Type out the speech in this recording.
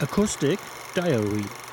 Acoustic Diary.